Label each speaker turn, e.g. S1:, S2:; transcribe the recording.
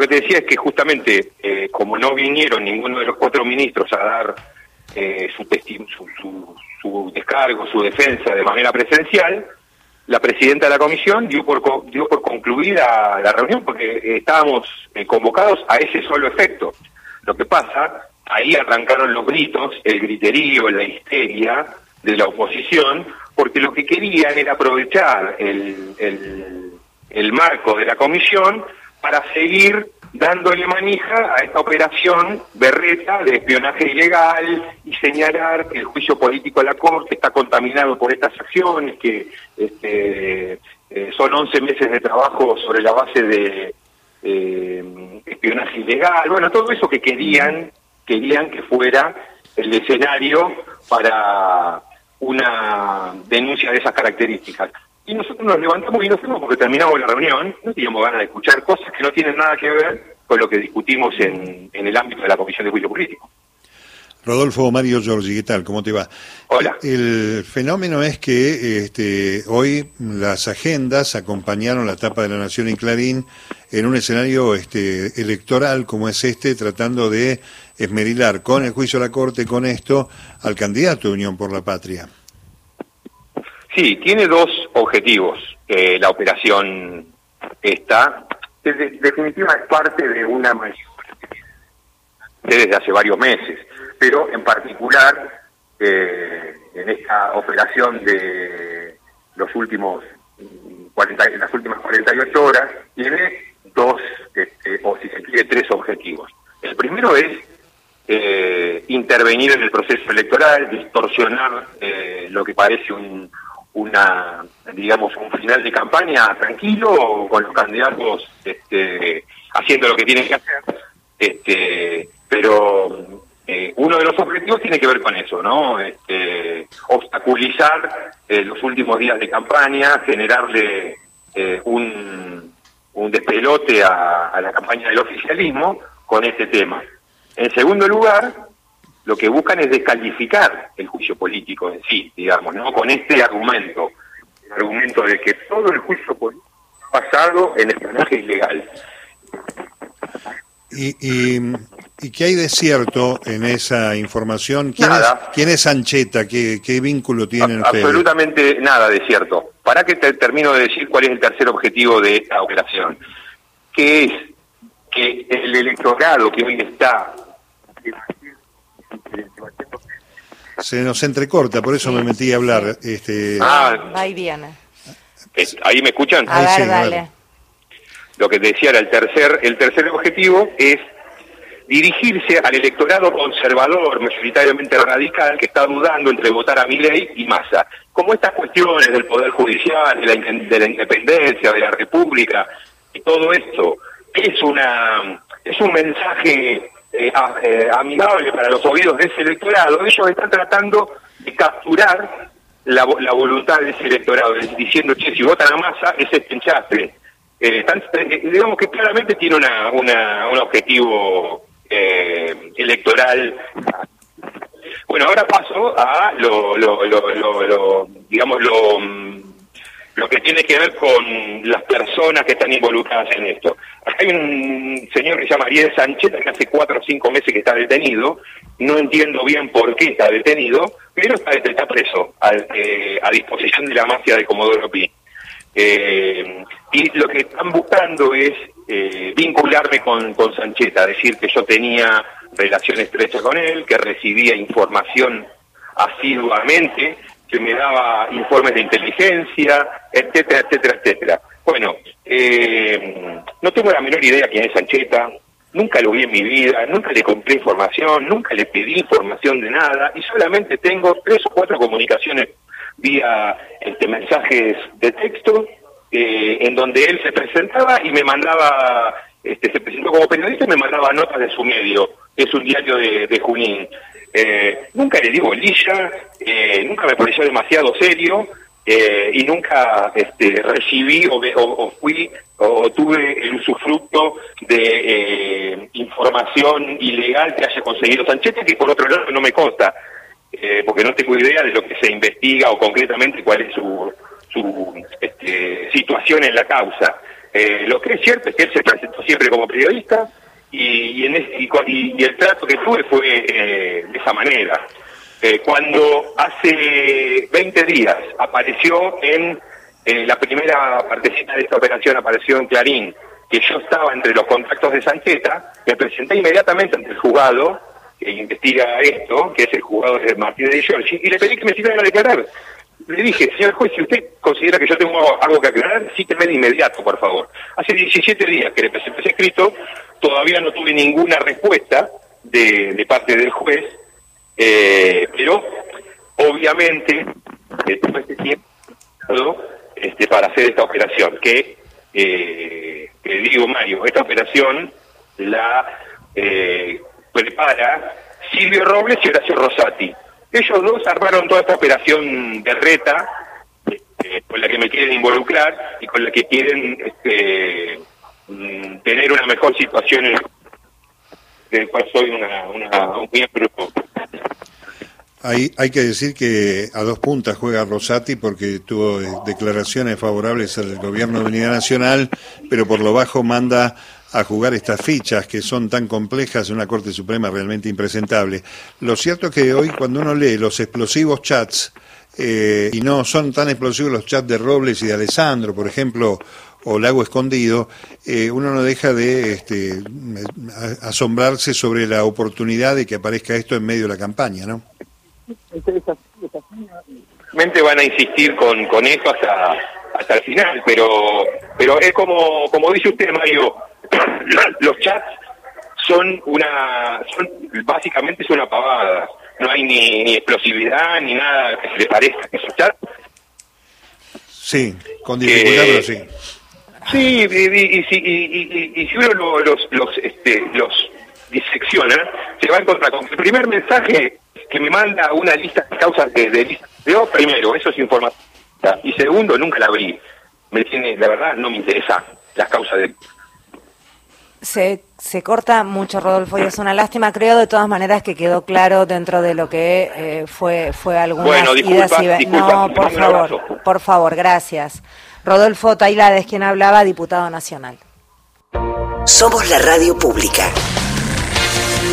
S1: que te decía es que justamente, eh, como no vinieron ninguno de los cuatro ministros a dar eh, su, su, su, descargo, su defensa de manera presencial, la presidenta de la comisión dio por, dio por concluida la reunión porque estábamos eh, convocados a ese solo efecto. Lo que pasa, ahí arrancaron los gritos, el griterío, la histeria de la oposición, porque lo que querían era aprovechar el, el marco de la comisión para seguir dándole manija a esta operación berreta de espionaje ilegal y señalar que el juicio político de la Corte está contaminado por estas acciones, que este, eh, son 11 meses de trabajo sobre la base de eh, espionaje ilegal, bueno, todo eso que querían, querían que fuera el escenario para una denuncia de esas características. Y nosotros nos levantamos y nos fuimos porque terminamos la reunión, no teníamos ganas de escuchar cosas que no tienen nada que ver con lo que discutimos en, en el ámbito de la Comisión de Juicio Político.
S2: Rodolfo Mario Giorgi, ¿qué tal? ¿Cómo te va?
S1: Hola.
S2: El fenómeno es que este, hoy las agendas acompañaron la etapa de la Nación y Clarín en un escenario este, electoral como es este, tratando de esmerilar con el juicio de la Corte, con esto, al candidato de Unión por la Patria.
S1: Sí, tiene dos objetivos eh, la operación esta. En definitiva es parte de una desde hace varios meses, pero en particular eh, en esta operación de los últimos 40, en las últimas 48 horas tiene dos, este, o si se quiere, tres objetivos. El primero es eh, intervenir en el proceso electoral, distorsionar eh, lo que parece un, una, digamos, un final de campaña tranquilo, con los candidatos este, haciendo lo que tienen que hacer, este, pero eh, uno de los objetivos tiene que ver con eso, ¿no? Este, obstaculizar eh, los últimos días de campaña, generarle eh, un, un despelote a, a la campaña del oficialismo con este tema. En segundo lugar, lo que buscan es descalificar el juicio político en sí, digamos, ¿no? Con este argumento, el argumento de que todo el juicio político basado en espionaje ilegal.
S2: ¿Y, y, y qué hay de cierto en esa información? ¿Quién,
S1: Nada.
S2: Es, ¿quién es Ancheta? ¿Qué, qué vínculo tienen ustedes?
S1: Absolutamente nada de cierto. Para que te termino de decir cuál es el tercer objetivo de esta operación, que es que el electorado que hoy está
S2: Se nos entrecorta, por eso me metí a hablar. Este,
S1: Ah,
S3: Va y viene.
S1: es- ahí me escuchan.
S3: A
S2: Ahí
S3: ver,
S2: sí, a ver.
S3: dale.
S1: Lo que decía era el tercer, el tercer objetivo es dirigirse al electorado conservador, mayoritariamente radical, que está dudando entre votar a Milei y Massa. Como estas cuestiones del Poder Judicial, de la, de la independencia, de la República, y todo esto, es una es un mensaje eh, eh, amigable para los oídos de ese electorado. Ellos están tratando de capturar la, la voluntad de ese electorado, diciendo, che, si votan a Massa, es este enchastre. Eh, eh, digamos que claramente tiene una, una, un objetivo electoral. Bueno, ahora paso a lo, lo, lo, lo- lo- digamos, lo, lo que tiene que ver con las personas que están involucradas en esto. Acá hay un señor que se llama Ariel Sánchez, que hace cuatro o cinco meses que está detenido. No entiendo bien por qué está detenido, pero está, está preso al- eh, a disposición de la mafia de Comodoro Pi. Eh, y lo que están buscando es eh, vincularme con, con Sancheta, decir que yo tenía relación estrecha con él, que recibía información asiduamente, que me daba informes de inteligencia, etcétera, etcétera, etcétera. Bueno, eh, no tengo la menor idea quién es Sancheta, nunca lo vi en mi vida, nunca le compré información, nunca le pedí información de nada y solamente tengo tres o cuatro comunicaciones vía este, mensajes de texto eh, en donde él se presentaba y me mandaba, este, se presentó como periodista y me mandaba notas de su medio, que es un diario de, Junín. Eh, nunca le di bolilla, eh, nunca me pareció demasiado serio eh, y nunca este, recibí o, o- o fui o tuve el usufructo de eh, información ilegal que haya conseguido Sanchete, que por otro lado no me consta, eh, porque no tengo idea de lo que se investiga o concretamente cuál es su, su este, situación en la causa. Eh, lo que es cierto es que él se presentó siempre como periodista y, en y, el trato que tuve fue de esa manera. Eh, cuando hace 20 días apareció en la primera partecita de esta operación, apareció en Clarín, que yo estaba entre los contactos de Sancheta, me presenté inmediatamente ante el juzgado que investiga esto, que es el jugador de Martínez de Giorgi, y le pedí que me sirviera a declarar. Le dije, señor juez, si usted considera que yo tengo algo que aclarar, cíteme de inmediato, por favor. Hace 17 días que le presenté ese escrito, todavía no tuve ninguna respuesta de, de parte del juez, eh, pero obviamente todo este tiempo este, para hacer esta operación, que, eh, digo Mario, esta operación la eh, prepara Silvio Robles y Horacio Rosati. Ellos dos armaron toda esta operación de reta este, con la que me quieren involucrar y con la que quieren este, mm, tener una mejor situación en del cual soy una, un miembro
S2: hay, hay que decir que a dos puntas juega Rosati porque tuvo eh, declaraciones favorables al gobierno de Unidad Nacional, pero por lo bajo manda a jugar estas fichas que son tan complejas en una Corte Suprema realmente impresentable. Lo cierto es que hoy cuando uno lee los explosivos chats, eh, y no son tan explosivos los chats de Robles y de Alessandro, por ejemplo, o Lago Escondido, eh, uno no deja de este, asombrarse sobre la oportunidad de que aparezca esto en medio de la campaña, ¿no?
S1: Van a insistir con, con eso hasta hasta el final, pero pero es como como dice usted Mario, los chats son una, son, básicamente es una pavada. No hay ni, explosividad ni nada que se le parezca a esos chats.
S2: Sí, con dificultad, pero sí.
S1: Sí, y, y, y, si uno los, los, este, los disecciona, se va a encontrar con el primer mensaje que me manda una lista de causas de, de, de primero, eso es información. Y segundo, nunca la abrí. Me tiene, la verdad, no me interesa las causas de
S3: se, se corta mucho, Rodolfo, y es una lástima. Creo de todas maneras que quedó claro dentro de lo que eh, fue, fue algunas
S1: bueno, idas
S3: y No, por favor, por favor, gracias. Rodolfo Tailades, quien hablaba, diputado nacional.
S4: Somos la radio pública.